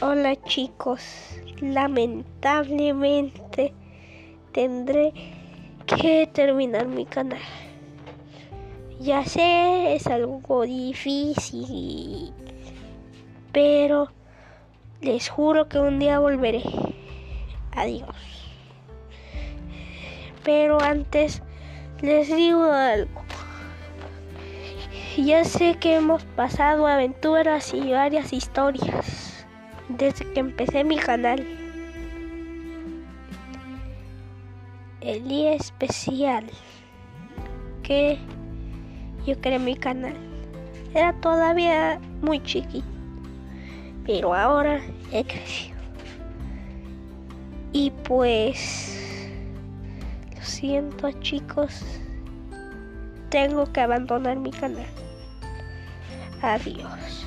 Hola chicos, lamentablemente tendré que terminar mi canal. Ya sé, es algo difícil, pero les juro que un día volveré. Adiós. Pero antes les digo algo. Ya sé que hemos pasado aventuras y varias historias desde que empecé mi canal. El día especial que yo creé mi canal era todavía muy chiquito, pero ahora he crecido. Y pues, lo siento chicos, tengo que abandonar mi canal. Adiós.